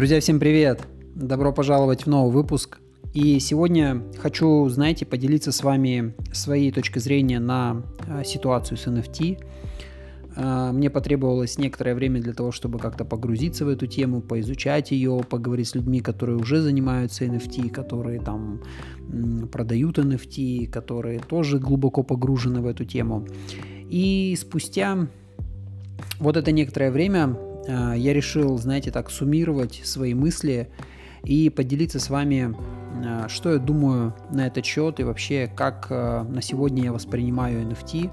Друзья, всем привет! Добро пожаловать в новый выпуск. И сегодня хочу, знаете, поделиться с вами своей точкой зрения на а, ситуацию с NFT. А, мне потребовалось некоторое время для того, чтобы как-то погрузиться в эту тему, поизучать ее, поговорить с людьми, которые уже занимаются NFT, которые там продают NFT, которые тоже глубоко погружены в эту тему. И спустя вот это некоторое время я решил, знаете, так суммировать свои мысли и поделиться с вами, а, что я думаю на этот счет и вообще, как а, на сегодня я воспринимаю NFT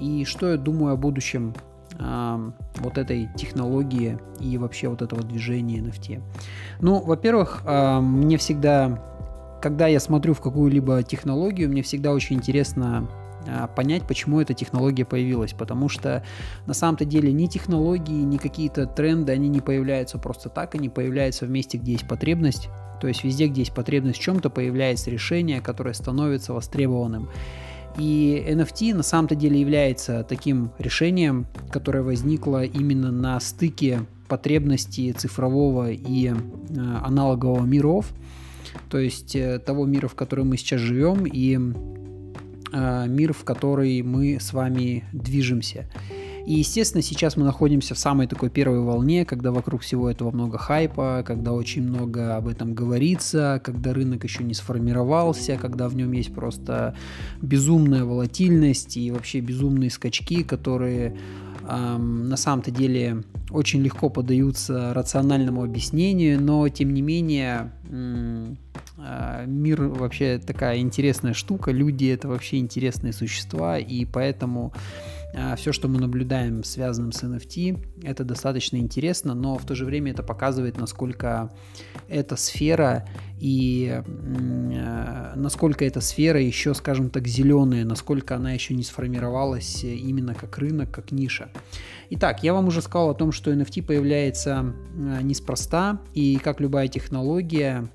и что я думаю о будущем вот этой технологии и вообще вот этого движения NFT. Ну, во-первых, мне всегда, когда я смотрю в какую-либо технологию, мне всегда очень интересно а, понять, почему эта технология появилась. Потому что на самом-то деле ни технологии, ни какие-то тренды, они не появляются просто так, они появляются в месте, где есть потребность. То есть везде, где есть потребность в чем-то, появляется решение, которое становится востребованным. И NFT на самом-то деле является таким решением, которое возникло именно на стыке потребностей цифрового и э, аналогового миров, то есть э, того мира, в котором мы сейчас живем, и Э, мир, в который мы с вами движемся. И, естественно, сейчас мы находимся в самой такой первой волне, когда вокруг всего этого много хайпа, когда очень много об этом говорится, когда рынок еще не сформировался, когда в нем есть просто безумная волатильность и вообще безумные скачки, которые на самом-то деле очень легко поддаются рациональному объяснению, но тем не менее эм, а, мир вообще такая интересная штука, люди это вообще интересные существа, и поэтому все, что мы наблюдаем связанным с NFT, это достаточно интересно, но в то же время это показывает, насколько эта сфера и а, насколько эта сфера еще, скажем так, зеленая, насколько она еще не сформировалась именно как рынок, как ниша. Итак, я вам уже сказал о том, что NFT появляется неспроста, и как любая технология,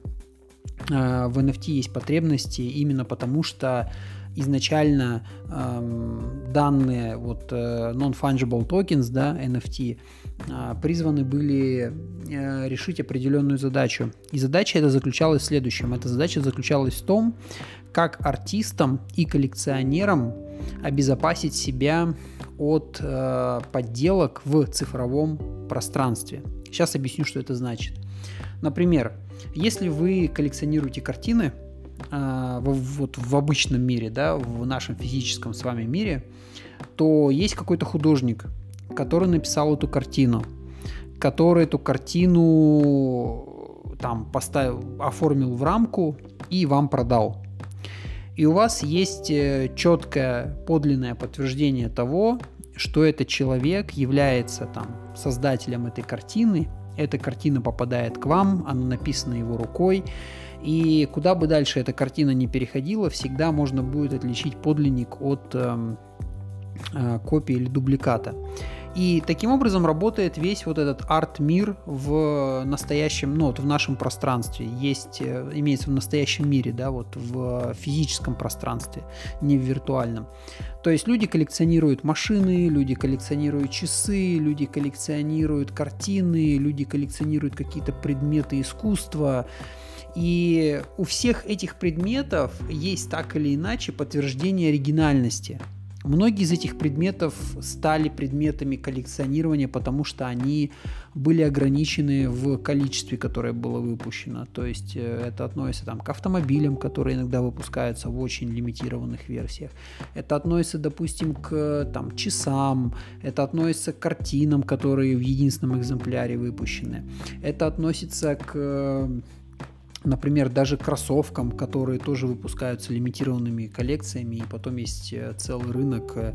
Э, в NFT есть потребности именно потому, что изначально э, данные вот э, non-fungible tokens, да, NFT, э, призваны были э, решить определенную задачу. И задача эта заключалась в следующем. Эта задача заключалась в том, как артистам и коллекционерам обезопасить себя от э, подделок в цифровом пространстве. Сейчас объясню, что это значит. Например, если вы коллекционируете картины, а, вот в обычном мире, да, в нашем физическом с вами мире, то есть какой-то художник, который написал эту картину, который эту картину там поставил, оформил в рамку и вам продал. И у вас есть э, четкое подлинное подтверждение того, что этот человек является там создателем этой картины эта картина попадает к вам, она написана его рукой, и куда бы дальше эта картина не переходила, всегда можно будет отличить подлинник от э, э, копии или дубликата. И таким образом работает весь вот этот арт-мир в настоящем, ну вот в нашем пространстве. Есть, э, имеется в настоящем мире, да, вот в физическом пространстве, не в виртуальном. То есть люди коллекционируют машины, люди коллекционируют часы, люди коллекционируют картины, люди коллекционируют какие-то предметы искусства. И у всех этих предметов есть так или иначе подтверждение оригинальности. Многие из этих предметов стали предметами коллекционирования, потому что они были ограничены в количестве, которое было выпущено. То есть э, это относится там, к автомобилям, которые иногда выпускаются в очень лимитированных версиях. Это относится, допустим, к там, часам. Это относится к картинам, которые в единственном экземпляре выпущены. Это относится к Например, даже кроссовкам, которые тоже выпускаются лимитированными коллекциями, и потом есть э, целый рынок э,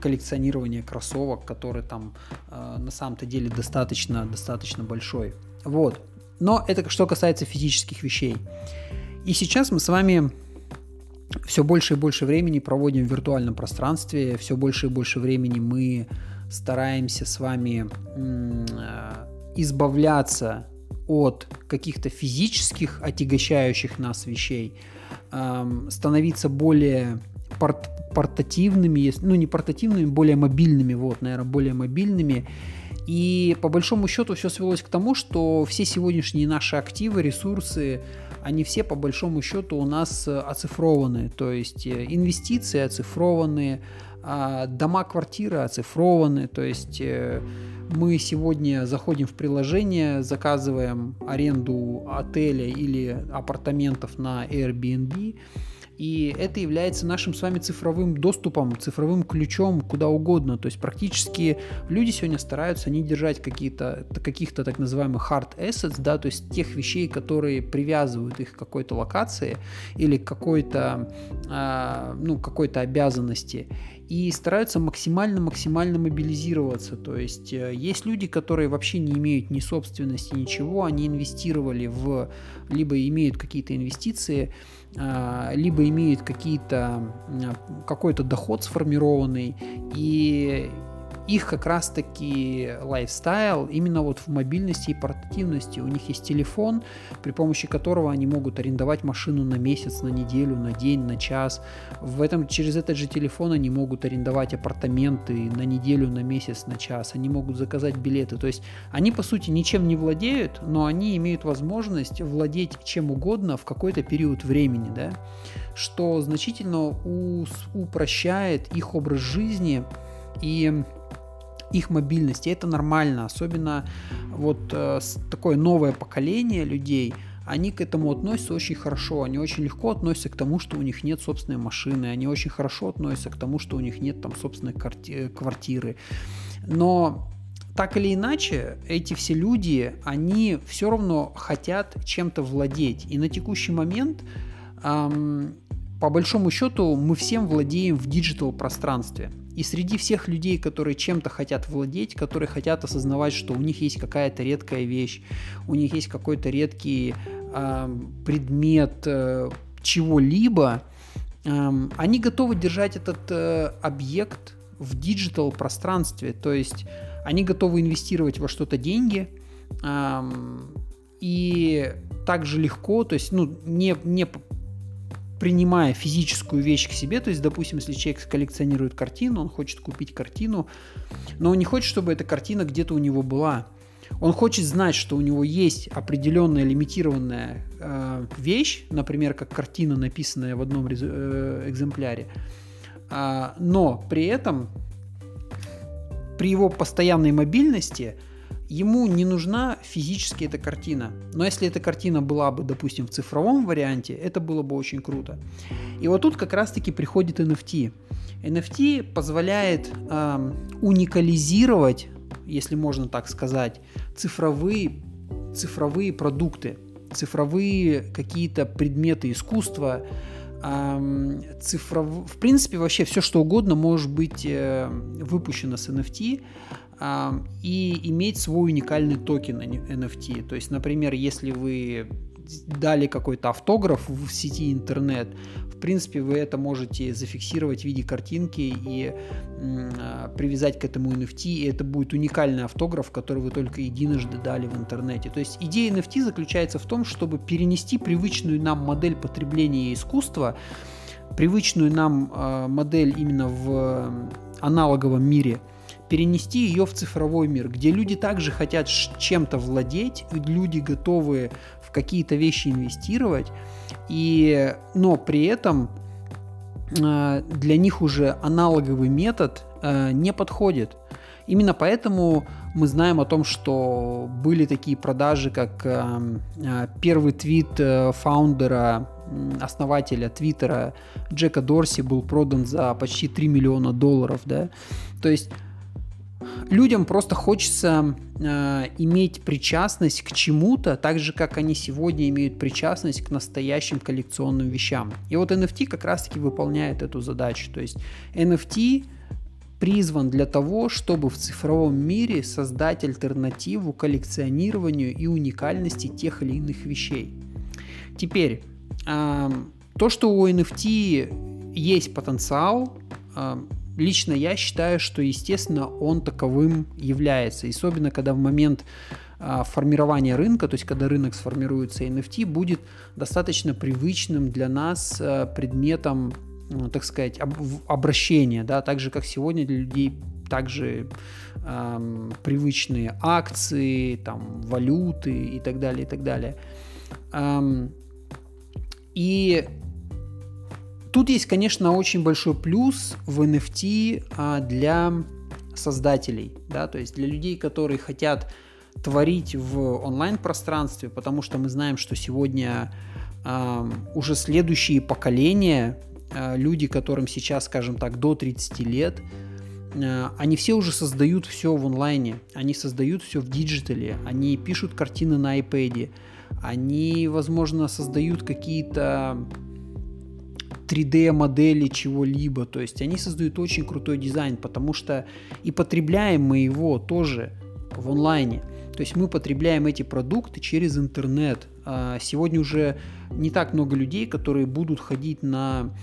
коллекционирования кроссовок, который там э, на самом-то деле достаточно, достаточно большой. Вот. Но это что касается физических вещей. И сейчас мы с вами все больше и больше времени проводим в виртуальном пространстве, все больше и больше времени мы стараемся с вами избавляться от каких-то физических отягощающих нас вещей, эм, становиться более порт портативными, ну не портативными, более мобильными, вот, наверное, более мобильными. И по большому счету все свелось к тому, что все сегодняшние наши активы, ресурсы, они все по большому счету у нас оцифрованы. То есть э, инвестиции оцифрованы, а дома, квартиры оцифрованы. То есть э, мы сегодня заходим в приложение, заказываем аренду отеля или апартаментов на Airbnb, и это является нашим с вами цифровым доступом, цифровым ключом куда угодно. То есть практически люди сегодня стараются не держать какие-то, каких-то так называемых hard assets, да, то есть тех вещей, которые привязывают их к какой-то локации или к какой-то, э, ну, какой-то обязанности и стараются максимально-максимально мобилизироваться. То есть э, есть люди, которые вообще не имеют ни собственности, ничего, они инвестировали в, либо имеют какие-то инвестиции, а, либо имеют какие-то, какой-то доход сформированный, и их как раз-таки лайфстайл именно вот в мобильности и портативности. У них есть телефон, при помощи которого они могут арендовать машину на месяц, на неделю, на день, на час. В этом, через этот же телефон они могут арендовать апартаменты на неделю, на месяц, на час. Они могут заказать билеты. То есть они, по сути, ничем не владеют, но они имеют возможность владеть чем угодно в какой-то период времени, да, что значительно упрощает их образ жизни и их мобильности. Это нормально, особенно вот э, такое новое поколение людей, они к этому относятся очень хорошо, они очень легко относятся к тому, что у них нет собственной машины, они очень хорошо относятся к тому, что у них нет там собственной квартиры. Но так или иначе, эти все люди, они все равно хотят чем-то владеть. И на текущий момент, эм, по большому счету, мы всем владеем в digital пространстве. И среди всех людей, которые чем-то хотят владеть, которые хотят осознавать, что у них есть какая-то редкая вещь, у них есть какой-то редкий э, предмет э, чего-либо, э, они готовы держать этот э, объект в digital пространстве, то есть они готовы инвестировать во что-то деньги, э, и также легко, то есть ну, не, не принимая физическую вещь к себе, то есть, допустим, если человек коллекционирует картину, он хочет купить картину, но он не хочет, чтобы эта картина где-то у него была. Он хочет знать, что у него есть определенная лимитированная э, вещь, например, как картина, написанная в одном э, экземпляре, э, но при этом при его постоянной мобильности – ему не нужна физически эта картина. Но если эта картина была бы, допустим, в цифровом варианте, это было бы очень круто. И вот тут как раз-таки приходит NFT. NFT позволяет э, уникализировать, если можно так сказать, цифровые, цифровые продукты, цифровые какие-то предметы искусства, цифров... в принципе, вообще все, что угодно может быть э, выпущено с NFT, и иметь свой уникальный токен NFT. То есть, например, если вы дали какой-то автограф в сети интернет, в принципе, вы это можете зафиксировать в виде картинки и э, привязать к этому NFT, и это будет уникальный автограф, который вы только единожды дали в интернете. То есть идея NFT заключается в том, чтобы перенести привычную нам модель потребления искусства, привычную нам э, модель именно в аналоговом мире – перенести ее в цифровой мир, где люди также хотят чем-то владеть, люди готовы в какие-то вещи инвестировать, и, но при этом э, для них уже аналоговый метод э, не подходит. Именно поэтому мы знаем о том, что были такие продажи, как э, первый твит фаундера, основателя Твиттера Джека Дорси был продан за почти 3 миллиона долларов. Да? То есть людям просто хочется э, иметь причастность к чему-то, так же, как они сегодня имеют причастность к настоящим коллекционным вещам. И вот NFT как раз-таки выполняет эту задачу. То есть NFT призван для того, чтобы в цифровом мире создать альтернативу коллекционированию и уникальности тех или иных вещей. Теперь, э, то, что у NFT есть потенциал, э, лично я считаю, что, естественно, он таковым является. особенно, когда в момент а, формирования рынка, то есть когда рынок сформируется, NFT будет достаточно привычным для нас а, предметом, ну, так сказать, об, обращения, да, так же, как сегодня для людей также э, привычные акции, там, валюты и так далее, и так далее. Эм, и тут есть, конечно, очень большой плюс в NFT а, для создателей, да, то есть для людей, которые хотят творить в онлайн-пространстве, потому что мы знаем, что сегодня э, уже следующие поколения, э, люди, которым сейчас, скажем так, до 30 лет, э, они все уже создают все в онлайне, они создают все в digital е, они пишут картины на iPad, они, возможно, создают какие-то 3D-модели чего-либо. То есть они создают очень крутой дизайн, потому что и потребляем мы его тоже в онлайне. То есть мы потребляем эти продукты через интернет. А, сегодня уже не так много людей, которые будут ходить на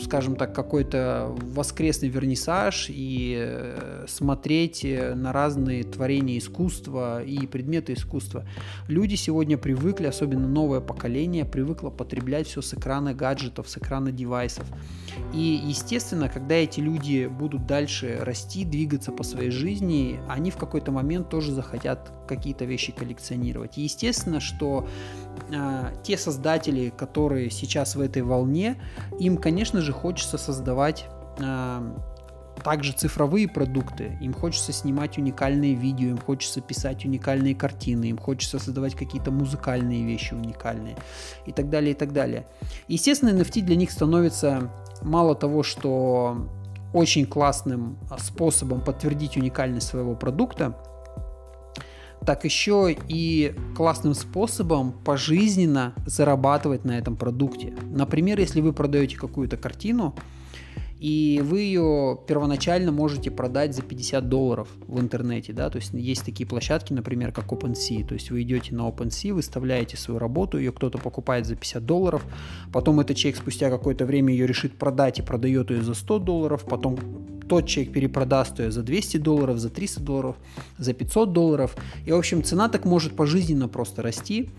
скажем так, какой-то воскресный вернисаж и э, смотреть э, на разные творения искусства и предметы искусства. Люди сегодня привыкли, особенно новое поколение, привыкло потреблять все с экрана гаджетов, с экрана девайсов. И, естественно, когда эти люди будут дальше расти, двигаться по своей жизни, они в какой-то момент тоже захотят какие-то вещи коллекционировать. И естественно, что э, те создатели, которые сейчас в этой волне, им, конечно же, хочется создавать э, также цифровые продукты. Им хочется снимать уникальные видео, им хочется писать уникальные картины, им хочется создавать какие-то музыкальные вещи уникальные и так далее, и так далее. Естественно, NFT для них становится мало того, что очень классным способом подтвердить уникальность своего продукта, так еще и классным способом пожизненно зарабатывать на этом продукте. Например, если вы продаете какую-то картину, и вы ее первоначально можете продать за 50 долларов в интернете, да, то есть есть такие площадки, например, как OpenSea, то есть вы идете на OpenSea, выставляете свою работу, ее кто-то покупает за 50 долларов, потом этот человек спустя какое-то время ее решит продать и продает ее за 100 долларов, потом тот человек перепродаст ее за 200 долларов, за 300 долларов, за 500 долларов, и, в общем, цена так может пожизненно просто расти,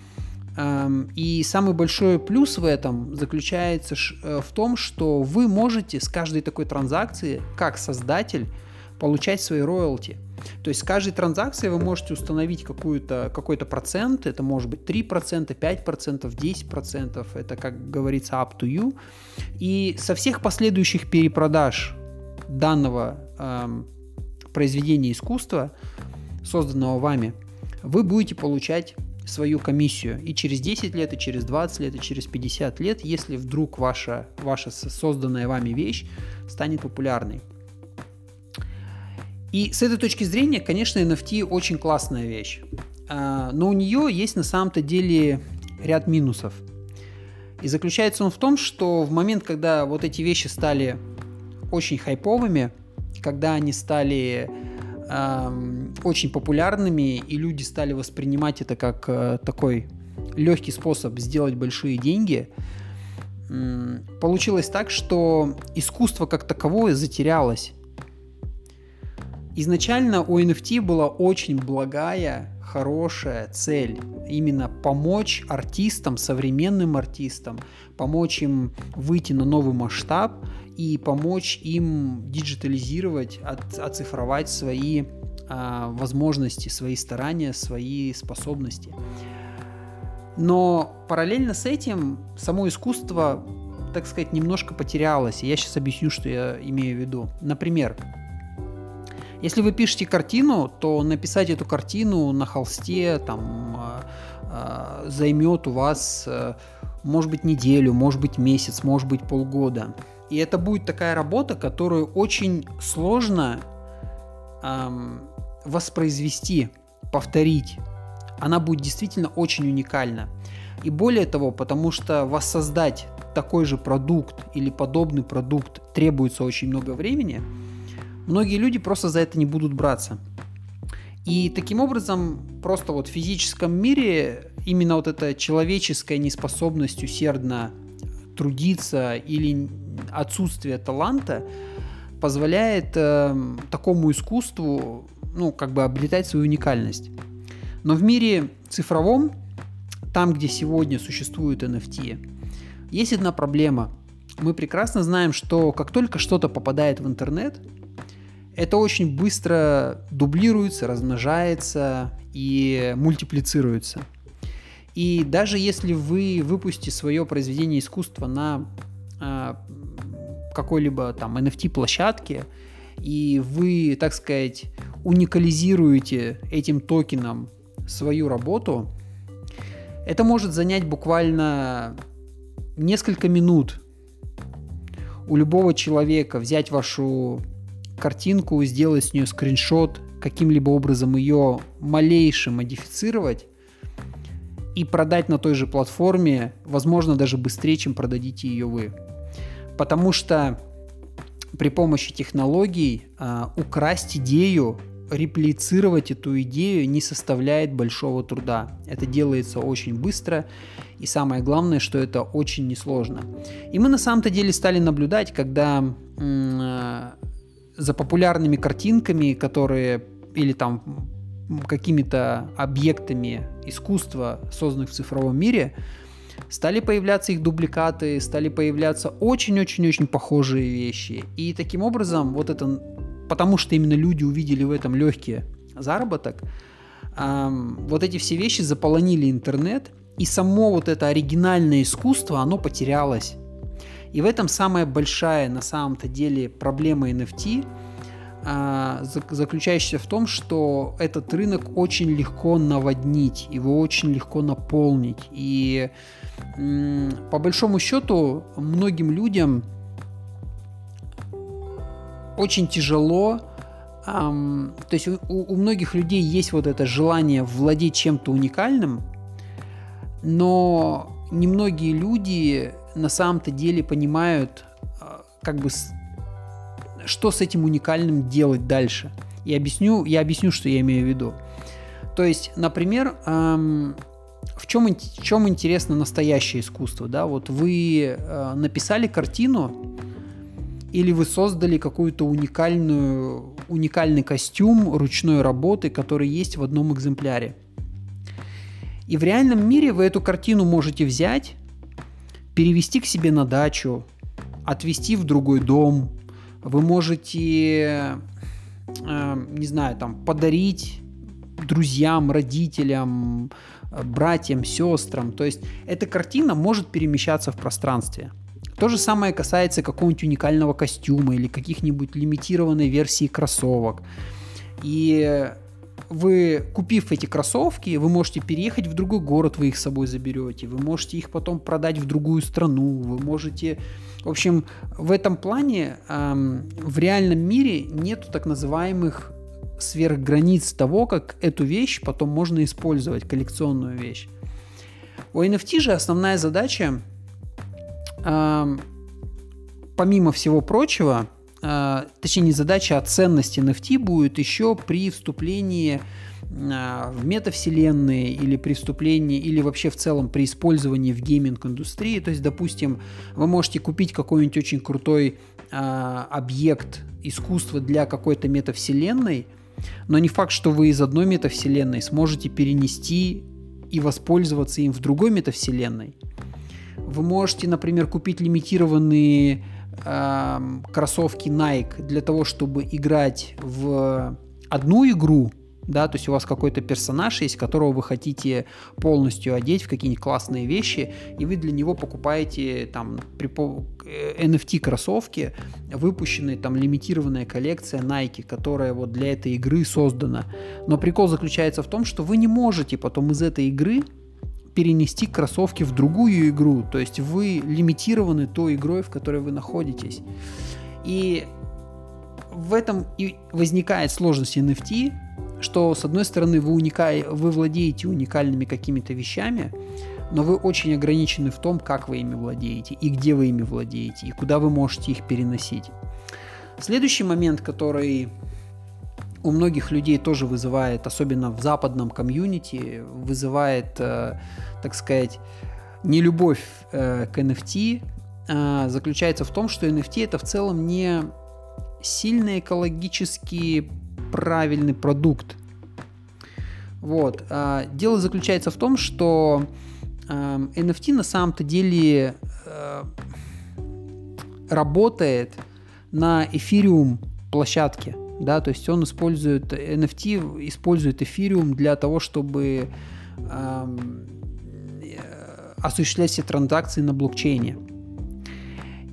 Эм, и самый большой плюс в этом заключается э, в том, что вы можете с каждой такой транзакции, как создатель, получать свои роялти. То есть с каждой транзакции вы можете установить какую-то, какой-то процент, это может быть 3%, 5%, 10%, это, как говорится, up to you. И со всех последующих перепродаж данного эм, произведения искусства, созданного вами, вы будете получать свою комиссию и через 10 лет, и через 20 лет, и через 50 лет, если вдруг ваша, ваша созданная вами вещь станет популярной. И с этой точки зрения, конечно, NFT очень классная вещь. А, но у нее есть на самом-то деле ряд минусов. И заключается он в том, что в момент, когда вот эти вещи стали очень хайповыми, когда они стали очень популярными, и люди стали воспринимать это как э, такой легкий способ сделать большие деньги, получилось так, что искусство как таковое затерялось. Изначально у NFT была очень благая, хорошая цель. Именно помочь артистам, современным артистам, помочь им выйти на новый масштаб и помочь им диджитализировать, от, оцифровать свои а, возможности, свои старания, свои способности. Но параллельно с этим само искусство, так сказать, немножко потерялось. И я сейчас объясню, что я имею в виду. Например, если вы пишете картину, то написать эту картину на холсте там а, займет у вас, а, может быть, неделю, может быть, месяц, может быть, полгода. И это будет такая работа, которую очень сложно эм, воспроизвести, повторить. Она будет действительно очень уникальна. И более того, потому что воссоздать такой же продукт или подобный продукт требуется очень много времени, многие люди просто за это не будут браться. И таким образом, просто вот в физическом мире именно вот эта человеческая неспособность усердно трудиться или отсутствие таланта позволяет э, такому искусству, ну, как бы обретать свою уникальность. Но в мире цифровом, там, где сегодня существует NFT, есть одна проблема. Мы прекрасно знаем, что как только что-то попадает в интернет, это очень быстро дублируется, размножается и мультиплицируется. И даже если вы выпустите свое произведение искусства на э, какой-либо там NFT-площадке, и вы, так сказать, уникализируете этим токеном свою работу, это может занять буквально несколько минут у любого человека взять вашу картинку, сделать с нее скриншот, каким-либо образом ее малейше модифицировать и продать на той же платформе, возможно, даже быстрее, чем продадите ее вы. Потому что при помощи технологий э, украсть идею, реплицировать эту идею не составляет большого труда. Это делается очень быстро, и самое главное, что это очень несложно. И мы на самом-то деле стали наблюдать, когда э, за популярными картинками, которые или там какими-то объектами искусства, созданных в цифровом мире, стали появляться их дубликаты, стали появляться очень-очень-очень похожие вещи. И таким образом, вот это, потому что именно люди увидели в этом легкий заработок, эм, вот эти все вещи заполонили интернет, и само вот это оригинальное искусство, оно потерялось. И в этом самая большая на самом-то деле проблема NFT, а, заключающаяся в том, что этот рынок очень легко наводнить, его очень легко наполнить. И по большому счету многим людям очень тяжело Um, то есть у, у многих людей есть вот это желание владеть чем-то уникальным, но немногие люди на самом-то деле понимают, а, как бы, что с этим уникальным делать дальше. И объясню, я объясню, что я имею в виду. То есть, например, эм, в чем, в чем интересно настоящее искусство, да? Вот вы э, написали картину, или вы создали какую-то уникальную, уникальный костюм ручной работы, который есть в одном экземпляре. И в реальном мире вы эту картину можете взять, перевести к себе на дачу, отвезти в другой дом. Вы можете, э, не знаю, там, подарить друзьям, родителям, братьям, сестрам. То есть эта картина может перемещаться в пространстве. То же самое касается какого-нибудь уникального костюма или каких-нибудь лимитированной версии кроссовок. И вы, купив эти кроссовки, вы можете переехать в другой город, вы их с собой заберете, вы можете их потом продать в другую страну, вы можете... В общем, в этом плане эм, в реальном мире нету так называемых сверхграниц того, как эту вещь потом можно использовать, коллекционную вещь. У NFT же основная задача, эм, помимо всего прочего, э, точнее не задача, а ценность NFT будет еще при вступлении э, в метавселенные или при вступлении, или вообще в целом при использовании в гейминг-индустрии. То есть, допустим, вы можете купить какой-нибудь очень крутой э, объект искусства для какой-то метавселенной, но не факт, что вы из одной метавселенной сможете перенести и воспользоваться им в другой метавселенной. Вы можете, например, купить лимитированные э, кроссовки Nike для того, чтобы играть в одну игру, да, то есть у вас какой-то персонаж есть, которого вы хотите полностью одеть в какие-нибудь классные вещи, и вы для него покупаете там при NFT э, кроссовки, выпущенные там лимитированная коллекция Nike, которая вот для этой игры создана. Но прикол заключается в том, что вы не можете потом из этой игры перенести кроссовки в другую игру. То есть вы лимитированы той игрой, в которой вы находитесь. И в этом и возникает сложность NFT, что с одной стороны вы, уникай, вы владеете уникальными какими-то вещами, но вы очень ограничены в том, как вы ими владеете, и где вы ими владеете, и куда вы можете их переносить. Следующий момент, который у многих людей тоже вызывает, особенно в западном комьюнити, вызывает, э, так сказать, нелюбовь э, к NFT, э, заключается в том, что NFT это в целом не сильно экологически правильный продукт. Вот. Дело заключается в том, что NFT на самом-то деле работает на эфириум площадке да, то есть он использует, NFT использует эфириум для того, чтобы эм, осуществлять все транзакции на блокчейне.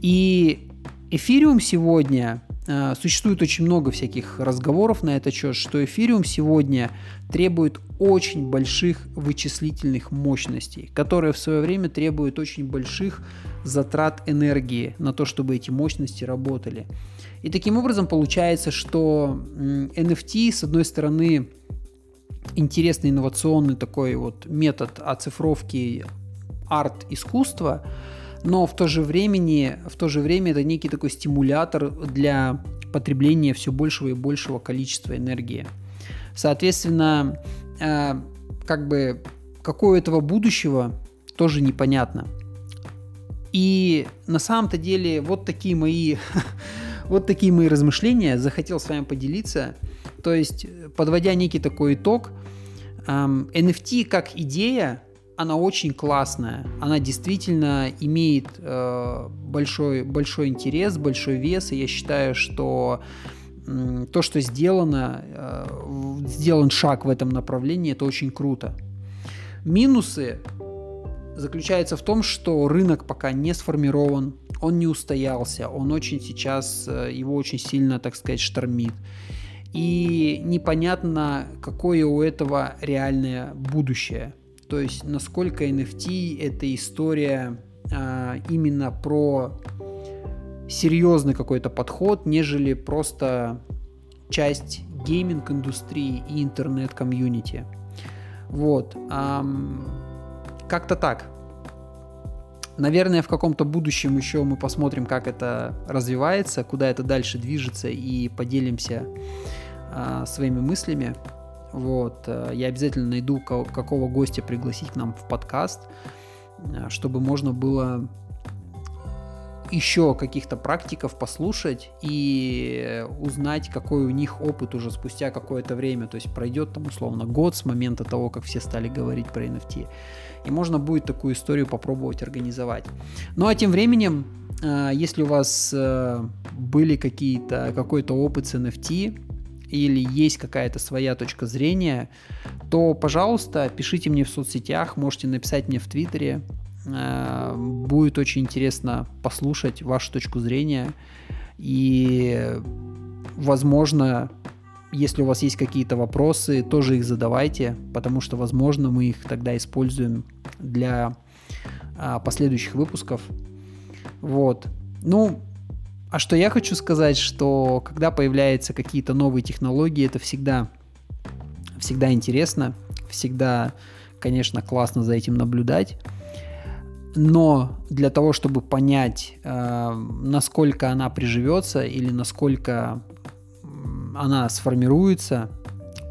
И эфириум сегодня Э, существует очень много всяких разговоров на этот счет, что эфириум сегодня требует очень больших вычислительных мощностей, которые в свое время требуют очень больших затрат энергии на то, чтобы эти мощности работали. И таким образом получается, что NFT, с одной стороны, интересный инновационный такой вот метод оцифровки арт-искусства, но в то же времени, в то же время это некий такой стимулятор для потребления все большего и большего количества энергии. Соответственно, э, как бы какое этого будущего тоже непонятно. И на самом-то деле вот такие мои вот такие мои размышления захотел с вами поделиться. То есть, подводя некий такой итог, NFT как идея она очень классная. Она действительно имеет э, большой, большой интерес, большой вес. И я считаю, что то, что сделано, э, сделан шаг в этом направлении, это очень круто. Минусы заключаются в том, что рынок пока не сформирован, он не устоялся, он очень сейчас, э, его очень сильно, так сказать, штормит. И непонятно, какое у этого реальное будущее – то есть насколько NFT это история а, именно про серьезный какой-то подход, нежели просто часть гейминг-индустрии и интернет-комьюнити. Вот. Ам, как-то так. Наверное, в каком-то будущем еще мы посмотрим, как это развивается, куда это дальше движется и поделимся а, своими мыслями. Вот. Э, я обязательно найду, какого гостя пригласить к нам в подкаст, э, чтобы можно было еще каких-то практиков послушать и узнать, какой у них опыт уже спустя какое-то время. То есть пройдет там условно год с момента того, как все стали говорить про NFT. И можно будет такую историю попробовать организовать. Ну а тем временем, э, если у вас были какие-то, какой-то опыт с NFT, или есть какая-то своя точка зрения, то, пожалуйста, пишите мне в соцсетях, можете написать мне в Твиттере. Э, будет очень интересно послушать вашу точку зрения. И, возможно, если у вас есть какие-то вопросы, тоже их задавайте, потому что, возможно, мы их тогда используем для а, последующих выпусков. Вот. Ну, а что я хочу сказать, что когда появляются какие-то новые технологии, это всегда, всегда интересно, всегда, конечно, классно за этим наблюдать. Но для того, чтобы понять, э, насколько она приживется или насколько она сформируется,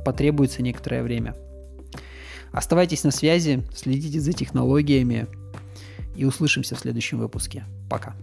потребуется некоторое время. Оставайтесь на связи, следите за технологиями и услышимся в следующем выпуске. Пока.